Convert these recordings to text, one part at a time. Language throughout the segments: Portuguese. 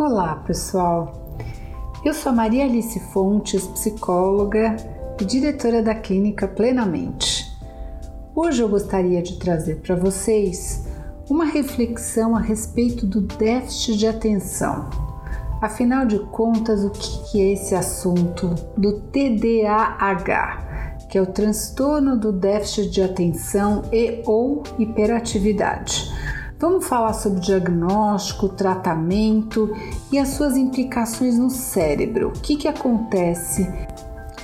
Olá, pessoal. Eu sou Maria Alice Fontes, psicóloga e diretora da clínica Plenamente. Hoje eu gostaria de trazer para vocês uma reflexão a respeito do déficit de atenção. Afinal de contas, o que é esse assunto do TDAH, que é o transtorno do déficit de atenção e ou hiperatividade? Vamos falar sobre diagnóstico, tratamento e as suas implicações no cérebro. O que, que acontece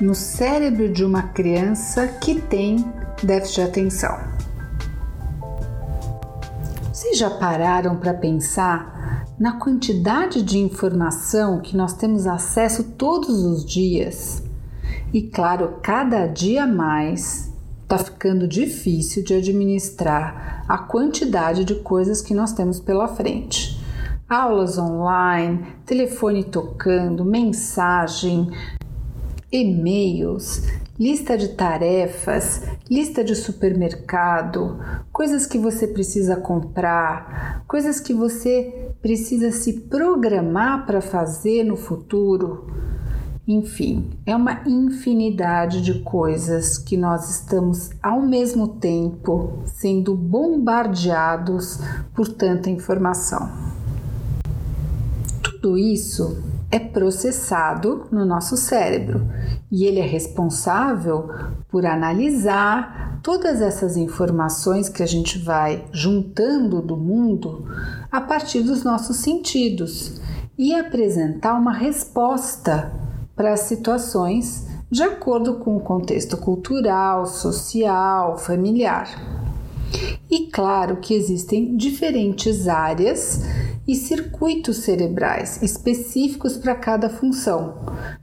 no cérebro de uma criança que tem déficit de atenção? Vocês já pararam para pensar na quantidade de informação que nós temos acesso todos os dias? E claro, cada dia mais está ficando difícil de administrar a quantidade de coisas que nós temos pela frente. Aulas online, telefone tocando, mensagem, e-mails, lista de tarefas, lista de supermercado, coisas que você precisa comprar, coisas que você precisa se programar para fazer no futuro. Enfim, é uma infinidade de coisas que nós estamos ao mesmo tempo sendo bombardeados por tanta informação. Tudo isso é processado no nosso cérebro e ele é responsável por analisar todas essas informações que a gente vai juntando do mundo a partir dos nossos sentidos e apresentar uma resposta para situações de acordo com o contexto cultural, social, familiar. E claro que existem diferentes áreas e circuitos cerebrais específicos para cada função.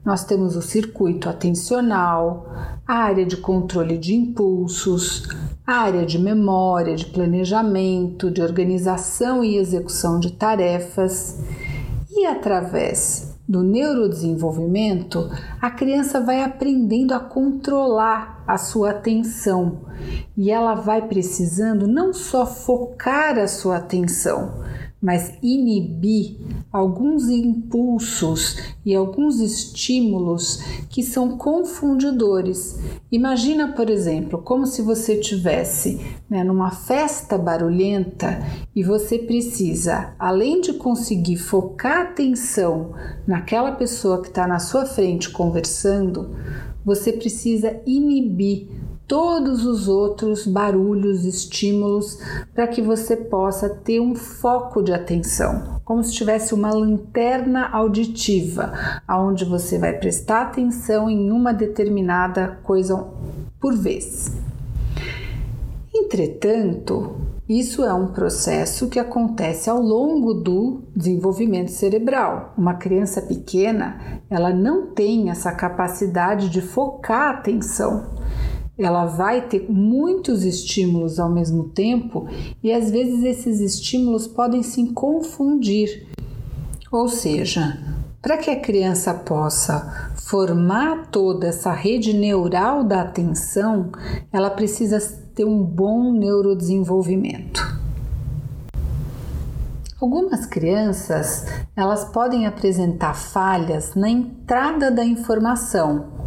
Nós temos o circuito atencional, a área de controle de impulsos, a área de memória, de planejamento, de organização e execução de tarefas, e através do neurodesenvolvimento, a criança vai aprendendo a controlar a sua atenção. E ela vai precisando não só focar a sua atenção, mas inibir alguns impulsos e alguns estímulos que são confundidores. Imagina, por exemplo, como se você tivesse né, numa festa barulhenta e você precisa, além de conseguir focar a atenção naquela pessoa que está na sua frente conversando, você precisa inibir todos os outros barulhos, estímulos, para que você possa ter um foco de atenção, como se tivesse uma lanterna auditiva, aonde você vai prestar atenção em uma determinada coisa por vez. Entretanto, isso é um processo que acontece ao longo do desenvolvimento cerebral. Uma criança pequena, ela não tem essa capacidade de focar a atenção ela vai ter muitos estímulos ao mesmo tempo e às vezes esses estímulos podem se confundir. Ou seja, para que a criança possa formar toda essa rede neural da atenção, ela precisa ter um bom neurodesenvolvimento. Algumas crianças, elas podem apresentar falhas na entrada da informação,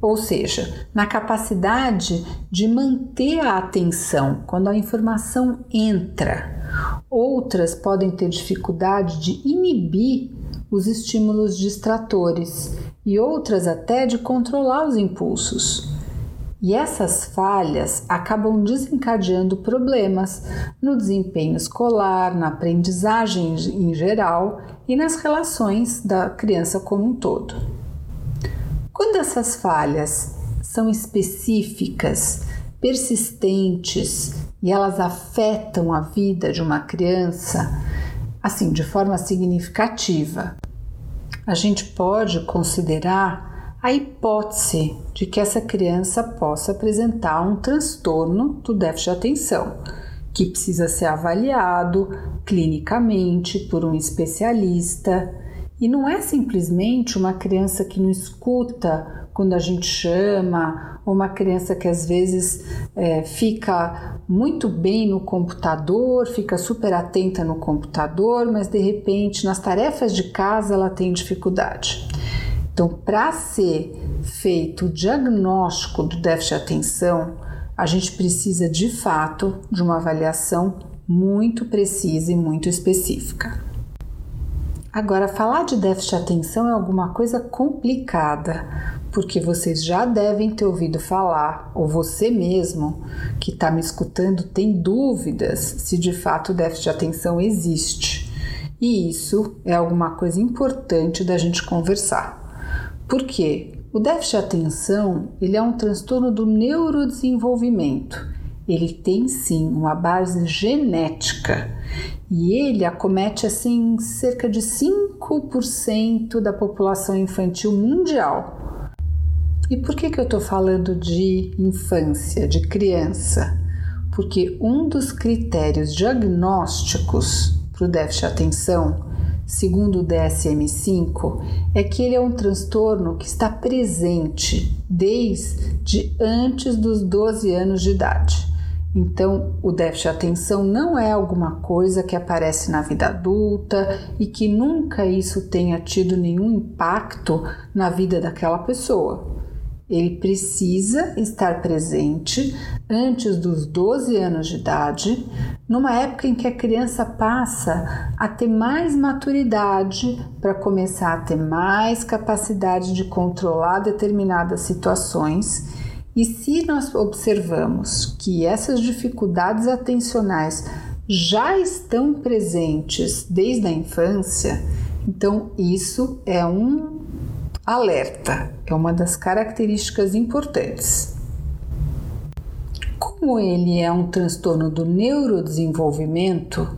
ou seja, na capacidade de manter a atenção quando a informação entra. Outras podem ter dificuldade de inibir os estímulos distratores e outras até de controlar os impulsos. E essas falhas acabam desencadeando problemas no desempenho escolar, na aprendizagem em geral e nas relações da criança como um todo. Quando essas falhas são específicas, persistentes e elas afetam a vida de uma criança, assim, de forma significativa, a gente pode considerar a hipótese de que essa criança possa apresentar um transtorno do déficit de atenção, que precisa ser avaliado clinicamente por um especialista E não é simplesmente uma criança que não escuta quando a gente chama, ou uma criança que às vezes é, fica muito bem no computador, fica super atenta no computador, mas de repente nas tarefas de casa ela tem dificuldade. Então, para ser feito o diagnóstico do déficit de atenção, a gente precisa de fato de uma avaliação muito precisa e muito específica. Agora, falar de déficit de atenção é alguma coisa complicada, porque vocês já devem ter ouvido falar, ou você mesmo que está me escutando tem dúvidas se de fato o déficit de atenção existe. E isso é alguma coisa importante da gente conversar. Por quê? O déficit de atenção ele é um transtorno do neurodesenvolvimento. Ele tem sim uma base genética e ele acomete assim cerca de 5% da população infantil mundial. E por que, que eu estou falando de infância, de criança? Porque um dos critérios diagnósticos para o déficit de atenção segundo o DSM-5, é que ele é um transtorno que está presente desde antes dos 12 anos de idade. Então, o déficit de atenção não é alguma coisa que aparece na vida adulta e que nunca isso tenha tido nenhum impacto na vida daquela pessoa. Ele precisa estar presente antes dos 12 anos de idade, numa época em que a criança passa a ter mais maturidade para começar a ter mais capacidade de controlar determinadas situações. E se nós observamos que essas dificuldades atencionais já estão presentes desde a infância, então isso é um Alerta é uma das características importantes. Como ele é um transtorno do neurodesenvolvimento,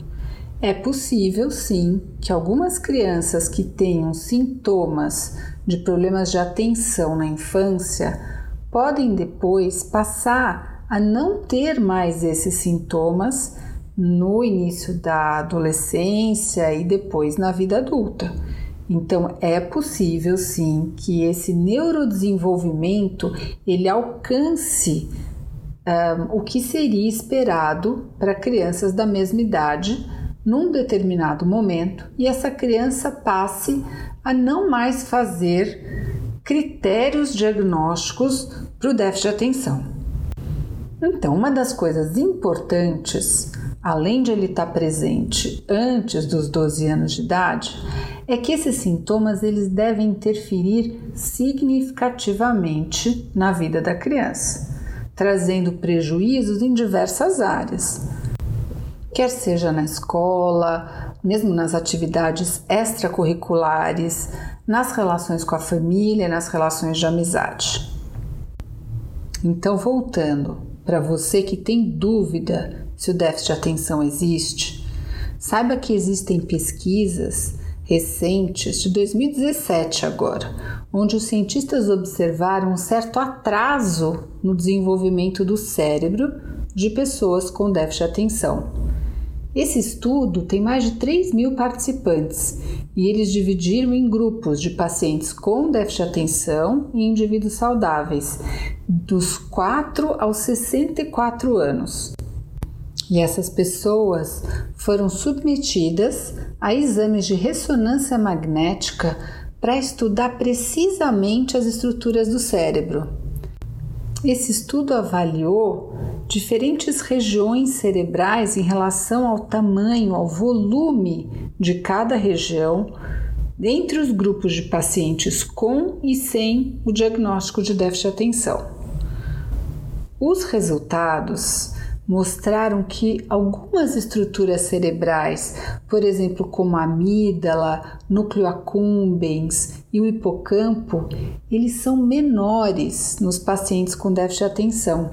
é possível sim que algumas crianças que tenham sintomas de problemas de atenção na infância podem depois passar a não ter mais esses sintomas no início da adolescência e depois na vida adulta. Então é possível sim que esse neurodesenvolvimento ele alcance um, o que seria esperado para crianças da mesma idade num determinado momento e essa criança passe a não mais fazer critérios diagnósticos para o déficit de atenção. Então, uma das coisas importantes, além de ele estar presente antes dos 12 anos de idade, é que esses sintomas eles devem interferir significativamente na vida da criança, trazendo prejuízos em diversas áreas. Quer seja na escola, mesmo nas atividades extracurriculares, nas relações com a família, nas relações de amizade. Então, voltando, para você que tem dúvida se o déficit de atenção existe, saiba que existem pesquisas recentes de 2017 agora, onde os cientistas observaram um certo atraso no desenvolvimento do cérebro de pessoas com déficit de atenção. Esse estudo tem mais de 3 mil participantes e eles dividiram em grupos de pacientes com déficit de atenção e indivíduos saudáveis, dos 4 aos 64 anos. E essas pessoas foram submetidas a exames de ressonância magnética para estudar precisamente as estruturas do cérebro. Esse estudo avaliou diferentes regiões cerebrais em relação ao tamanho, ao volume de cada região, entre os grupos de pacientes com e sem o diagnóstico de déficit de atenção. Os resultados mostraram que algumas estruturas cerebrais, por exemplo, como a amígdala, núcleo accumbens e o hipocampo, eles são menores nos pacientes com déficit de atenção.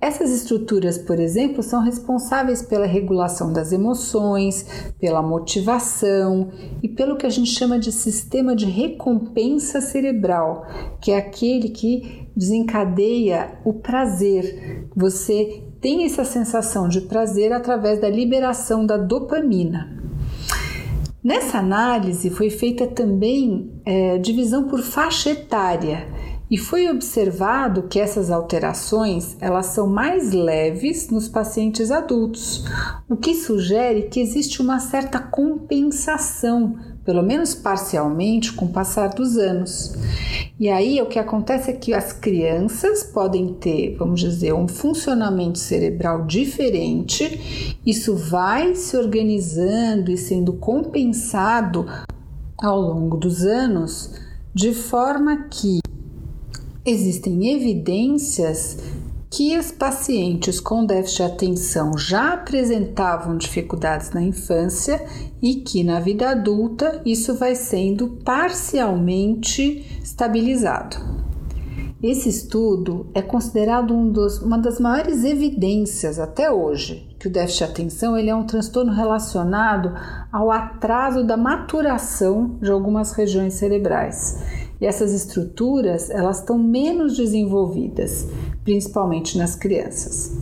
Essas estruturas, por exemplo, são responsáveis pela regulação das emoções, pela motivação e pelo que a gente chama de sistema de recompensa cerebral, que é aquele que desencadeia o prazer. Você tem essa sensação de prazer através da liberação da dopamina. Nessa análise foi feita também é, divisão por faixa etária e foi observado que essas alterações elas são mais leves nos pacientes adultos, o que sugere que existe uma certa compensação, pelo menos parcialmente, com o passar dos anos. E aí o que acontece é que as crianças podem ter, vamos dizer, um funcionamento cerebral diferente, isso vai se organizando e sendo compensado ao longo dos anos, de forma que Existem evidências que as pacientes com déficit de atenção já apresentavam dificuldades na infância e que na vida adulta isso vai sendo parcialmente estabilizado. Esse estudo é considerado um dos, uma das maiores evidências até hoje que o déficit de atenção ele é um transtorno relacionado ao atraso da maturação de algumas regiões cerebrais e essas estruturas elas estão menos desenvolvidas, principalmente nas crianças.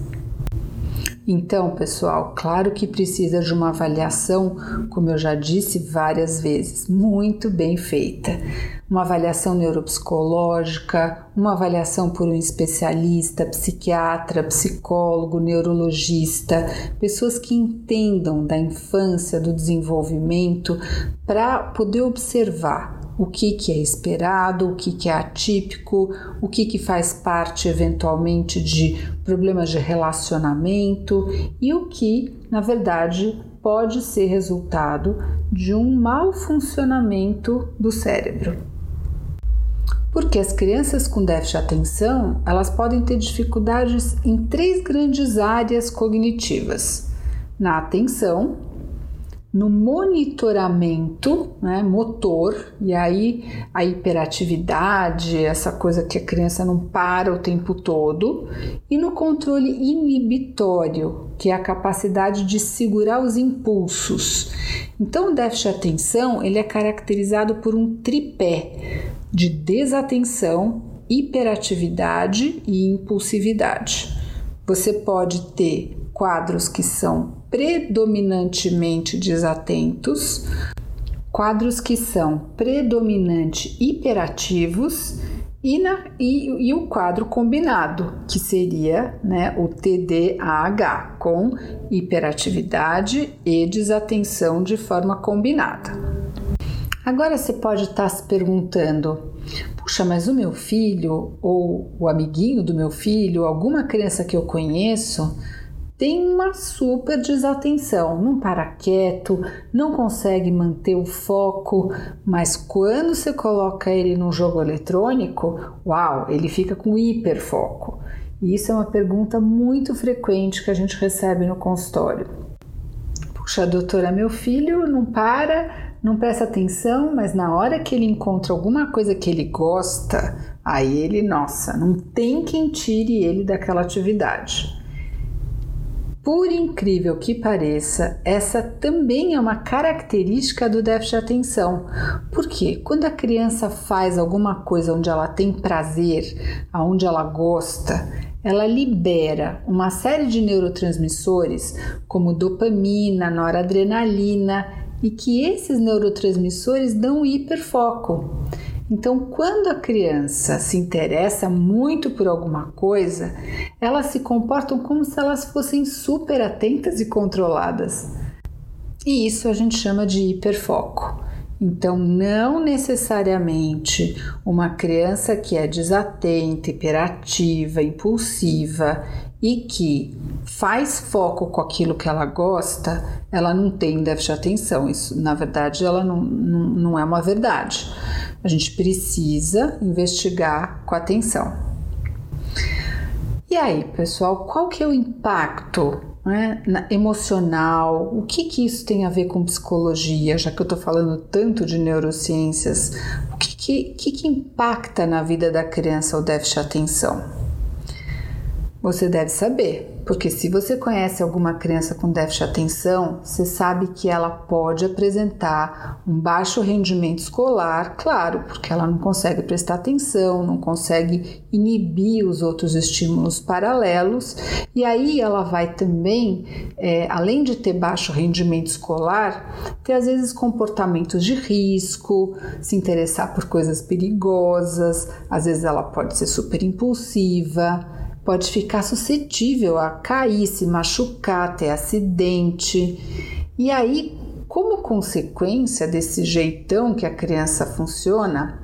Então, pessoal, claro que precisa de uma avaliação, como eu já disse várias vezes, muito bem feita. Uma avaliação neuropsicológica, uma avaliação por um especialista, psiquiatra, psicólogo, neurologista, pessoas que entendam da infância, do desenvolvimento, para poder observar o que, que é esperado, o que, que é atípico, o que, que faz parte eventualmente de problemas de relacionamento e o que, na verdade, pode ser resultado de um mau funcionamento do cérebro. Porque as crianças com déficit de atenção, elas podem ter dificuldades em três grandes áreas cognitivas: na atenção, no monitoramento né, motor, e aí a hiperatividade, essa coisa que a criança não para o tempo todo, e no controle inibitório, que é a capacidade de segurar os impulsos. Então, o déficit de atenção ele é caracterizado por um tripé de desatenção, hiperatividade e impulsividade. Você pode ter quadros que são predominantemente desatentos, quadros que são predominante hiperativos e, na, e, e, o quadro combinado, que seria né, o TDAH, com hiperatividade e desatenção de forma combinada. Agora você pode estar se perguntando: puxa, mas o meu filho, ou o amiguinho do meu filho, alguma criança que eu conheço, tem uma super desatenção, não para quieto, não consegue manter o foco, mas quando você coloca ele num jogo eletrônico, uau, ele fica com hiperfoco. E isso é uma pergunta muito frequente que a gente recebe no consultório. Puxa, doutora, meu filho não para, não presta atenção, mas na hora que ele encontra alguma coisa que ele gosta, aí ele, nossa, não tem quem tire ele daquela atividade. Por incrível que pareça, essa também é uma característica do déficit de atenção. Porque quando a criança faz alguma coisa onde ela tem prazer, aonde ela gosta, ela libera uma série de neurotransmissores, como dopamina, noradrenalina, e que esses neurotransmissores dão hiperfoco. Então, quando a criança se interessa muito por alguma coisa, elas se comportam como se elas fossem super atentas e controladas. E isso a gente chama de hiperfoco. Então, não necessariamente uma criança que é desatenta, hiperativa, impulsiva e que faz foco com aquilo que ela gosta, ela não tem déficit de atenção. Isso, na verdade, ela não, não, não é uma verdade. A gente precisa investigar com atenção. E aí, pessoal, qual que é o impacto né, emocional? O que, que isso tem a ver com psicologia? Já que eu estou falando tanto de neurociências, o que, que, que, que impacta na vida da criança o déficit de atenção? Você deve saber. Porque se você conhece alguma criança com déficit de atenção, você sabe que ela pode apresentar um baixo rendimento escolar, claro, porque ela não consegue prestar atenção, não consegue inibir os outros estímulos paralelos, e aí ela vai também, é, além de ter baixo rendimento escolar, ter às vezes comportamentos de risco, se interessar por coisas perigosas, às vezes ela pode ser super impulsiva pode ficar suscetível a cair, se machucar, ter acidente. E aí, como consequência desse jeitão que a criança funciona,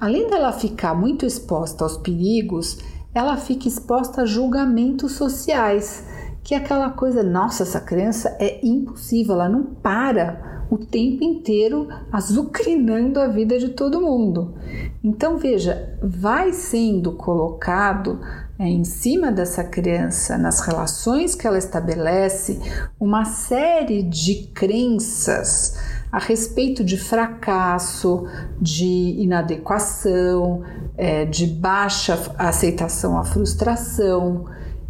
além dela ficar muito exposta aos perigos, ela fica exposta a julgamentos sociais, que é aquela coisa, nossa, essa criança é impossível, ela não para o tempo inteiro azucrinando a vida de todo mundo. Então, veja, vai sendo colocado é, em cima dessa criança, nas relações que ela estabelece, uma série de crenças a respeito de fracasso, de inadequação, é, de baixa aceitação à frustração,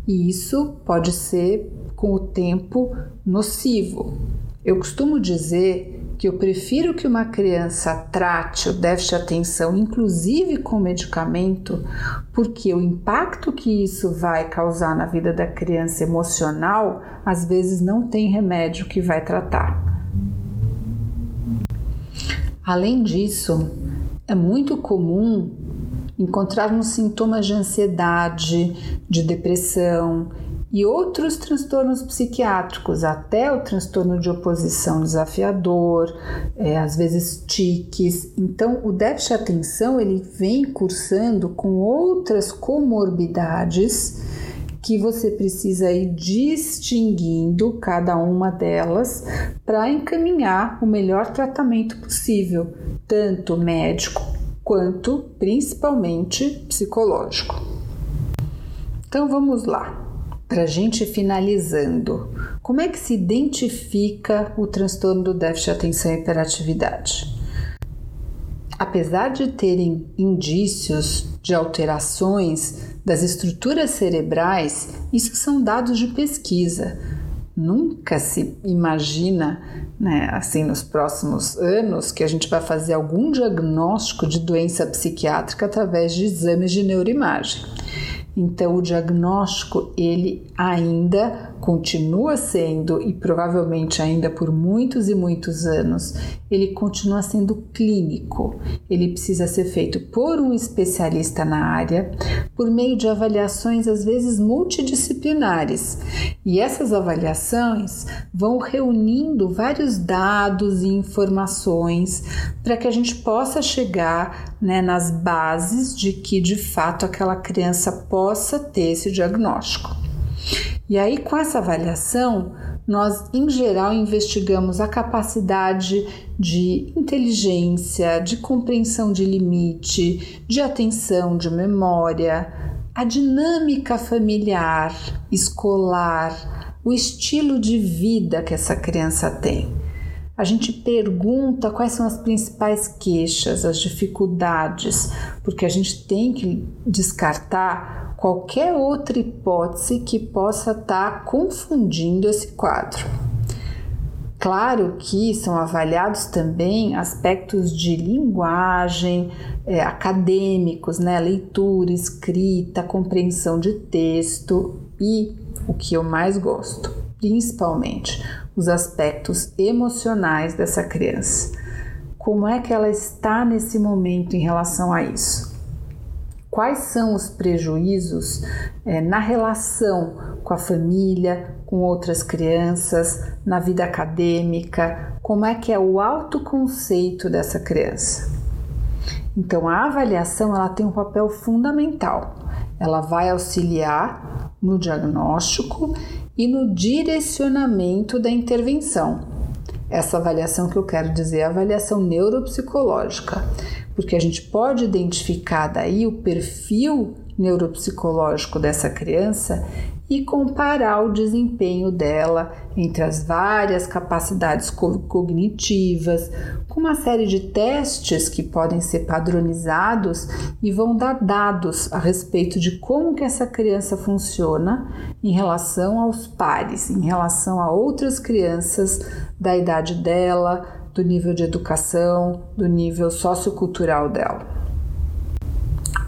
e isso pode ser, com o tempo, nocivo. Eu costumo dizer que eu prefiro que uma criança trate o déficit de atenção, inclusive com medicamento, porque o impacto que isso vai causar na vida da criança emocional, às vezes não tem remédio que vai tratar. Além disso, é muito comum encontrarmos sintomas de ansiedade, de depressão e outros transtornos psiquiátricos, até o transtorno de oposição desafiador, é, às vezes tiques. Então, o déficit de atenção ele vem cursando com outras comorbidades que você precisa ir distinguindo cada uma delas para encaminhar o melhor tratamento possível, tanto médico quanto principalmente psicológico. Então vamos lá. Para a gente finalizando, como é que se identifica o transtorno do déficit de atenção e hiperatividade? Apesar de terem indícios de alterações das estruturas cerebrais, isso são dados de pesquisa. Nunca se imagina, né, assim, nos próximos anos, que a gente vai fazer algum diagnóstico de doença psiquiátrica através de exames de neuroimagem. Então, o diagnóstico ele ainda continua sendo e provavelmente ainda por muitos e muitos anos, ele continua sendo clínico. Ele precisa ser feito por um especialista na área, por meio de avaliações às vezes multidisciplinares. E essas avaliações vão reunindo vários dados e informações para que a gente possa chegar né, nas bases de que de fato aquela criança possa ter esse diagnóstico. E aí, com essa avaliação, nós em geral investigamos a capacidade de inteligência, de compreensão de limite, de atenção, de memória, a dinâmica familiar, escolar, o estilo de vida que essa criança tem. A gente pergunta quais são as principais queixas, as dificuldades, porque a gente tem que descartar qualquer outra hipótese que possa estar tá confundindo esse quadro. Claro que são avaliados também aspectos de linguagem, é, acadêmicos, né? leitura, escrita, compreensão de texto e o que eu mais gosto, principalmente os aspectos emocionais dessa criança. Como é que ela está nesse momento em relação a isso? Quais são os prejuízos é, na relação com a família, com outras crianças, na vida acadêmica, como é que é o autoconceito dessa criança. Então a avaliação ela tem um papel fundamental. Ela vai auxiliar no diagnóstico e no direcionamento da intervenção. Essa avaliação que eu quero dizer é a avaliação neuropsicológica porque a gente pode identificar daí o perfil neuropsicológico dessa criança e comparar o desempenho dela entre as várias capacidades cognitivas, com uma série de testes que podem ser padronizados e vão dar dados a respeito de como que essa criança funciona em relação aos pares, em relação a outras crianças da idade dela, do nível de educação, do nível sociocultural dela.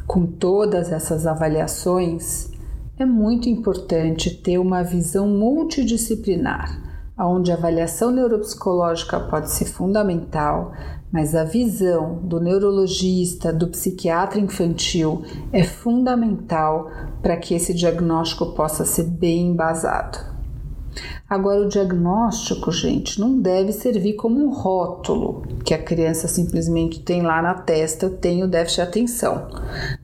Com todas essas avaliações, é muito importante ter uma visão multidisciplinar, onde a avaliação neuropsicológica pode ser fundamental, mas a visão do neurologista, do psiquiatra infantil é fundamental para que esse diagnóstico possa ser bem embasado. Agora, o diagnóstico, gente, não deve servir como um rótulo que a criança simplesmente tem lá na testa, eu tenho déficit de atenção,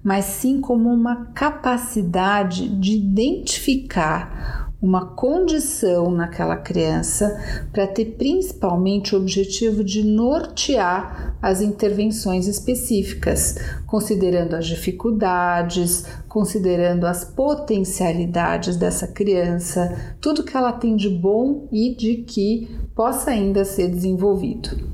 mas sim como uma capacidade de identificar uma condição naquela criança para ter principalmente o objetivo de nortear as intervenções específicas, considerando as dificuldades, considerando as potencialidades dessa criança, tudo que ela tem de bom e de que possa ainda ser desenvolvido.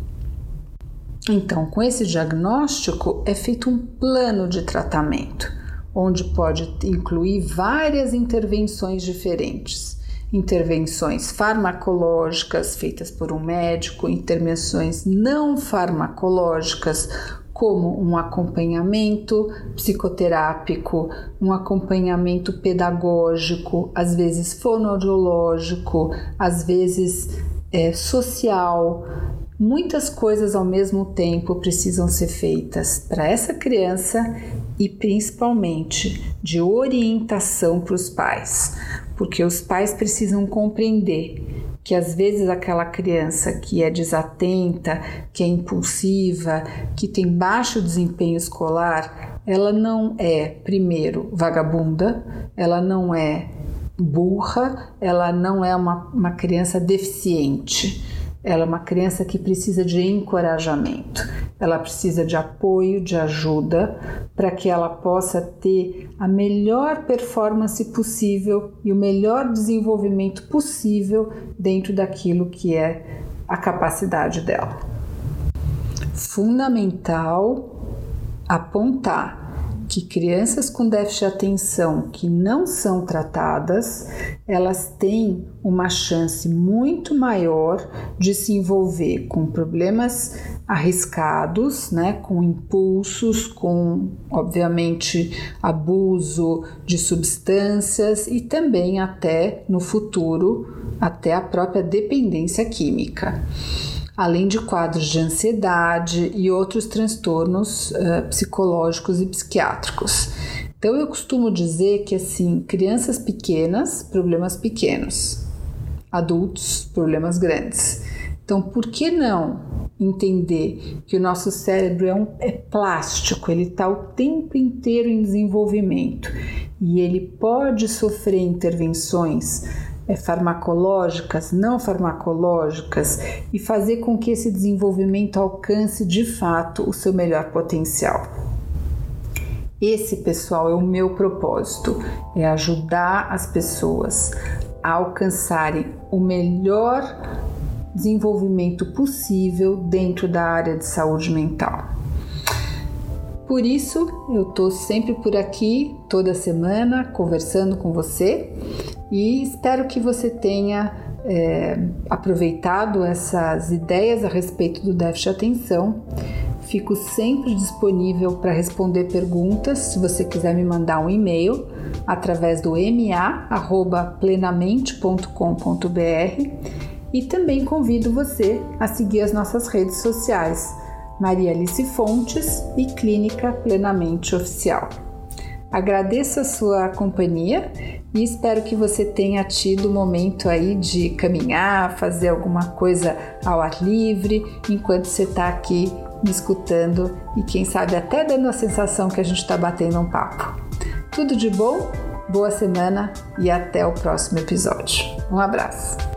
Então, com esse diagnóstico é feito um plano de tratamento onde pode incluir várias intervenções diferentes. Intervenções farmacológicas feitas por um médico, intervenções não farmacológicas, como um acompanhamento psicoterápico, um acompanhamento pedagógico, às vezes fonoaudiológico, às vezes é, social, Muitas coisas ao mesmo tempo precisam ser feitas para essa criança e principalmente de orientação para os pais, porque os pais precisam compreender que às vezes aquela criança que é desatenta, que é impulsiva, que tem baixo desempenho escolar, ela não é, primeiro, vagabunda, ela não é burra, ela não é uma, uma criança deficiente ela é uma criança que precisa de encorajamento, ela precisa de apoio, de ajuda, para que ela possa ter a melhor performance possível e o melhor desenvolvimento possível dentro daquilo que é a capacidade dela. Fundamental apontar que crianças com déficit de atenção que não são tratadas, elas têm uma chance muito maior de se envolver com problemas arriscados, né, com impulsos, com obviamente abuso de substâncias e também até no futuro até a própria dependência química além de quadros de ansiedade e outros transtornos uh, psicológicos e psiquiátricos. Então eu costumo dizer que assim, crianças pequenas, problemas pequenos, adultos, problemas grandes. Então, por que não entender que o nosso cérebro é, um, é plástico, ele está o tempo inteiro em desenvolvimento e ele pode sofrer intervenções farmacológicas, não farmacológicas e fazer com que esse desenvolvimento alcance de fato o seu melhor potencial. Esse, pessoal, é o meu propósito, é ajudar as pessoas a alcançarem o melhor desenvolvimento possível dentro da área de saúde mental. Por isso, eu estou sempre por aqui, toda semana, conversando com você e espero que você tenha é, aproveitado essas ideias a respeito do déficit de atenção. Fico sempre disponível para responder perguntas. Se você quiser me mandar um e-mail através do ma@plenamente.com.br e também convido você a seguir as nossas redes sociais Maria Alice Fontes e Clínica Plenamente Oficial. Agradeço a sua companhia e espero que você tenha tido o momento aí de caminhar, fazer alguma coisa ao ar livre, enquanto você está aqui me escutando e quem sabe até dando a sensação que a gente está batendo um papo. Tudo de bom, boa semana e até o próximo episódio. Um abraço!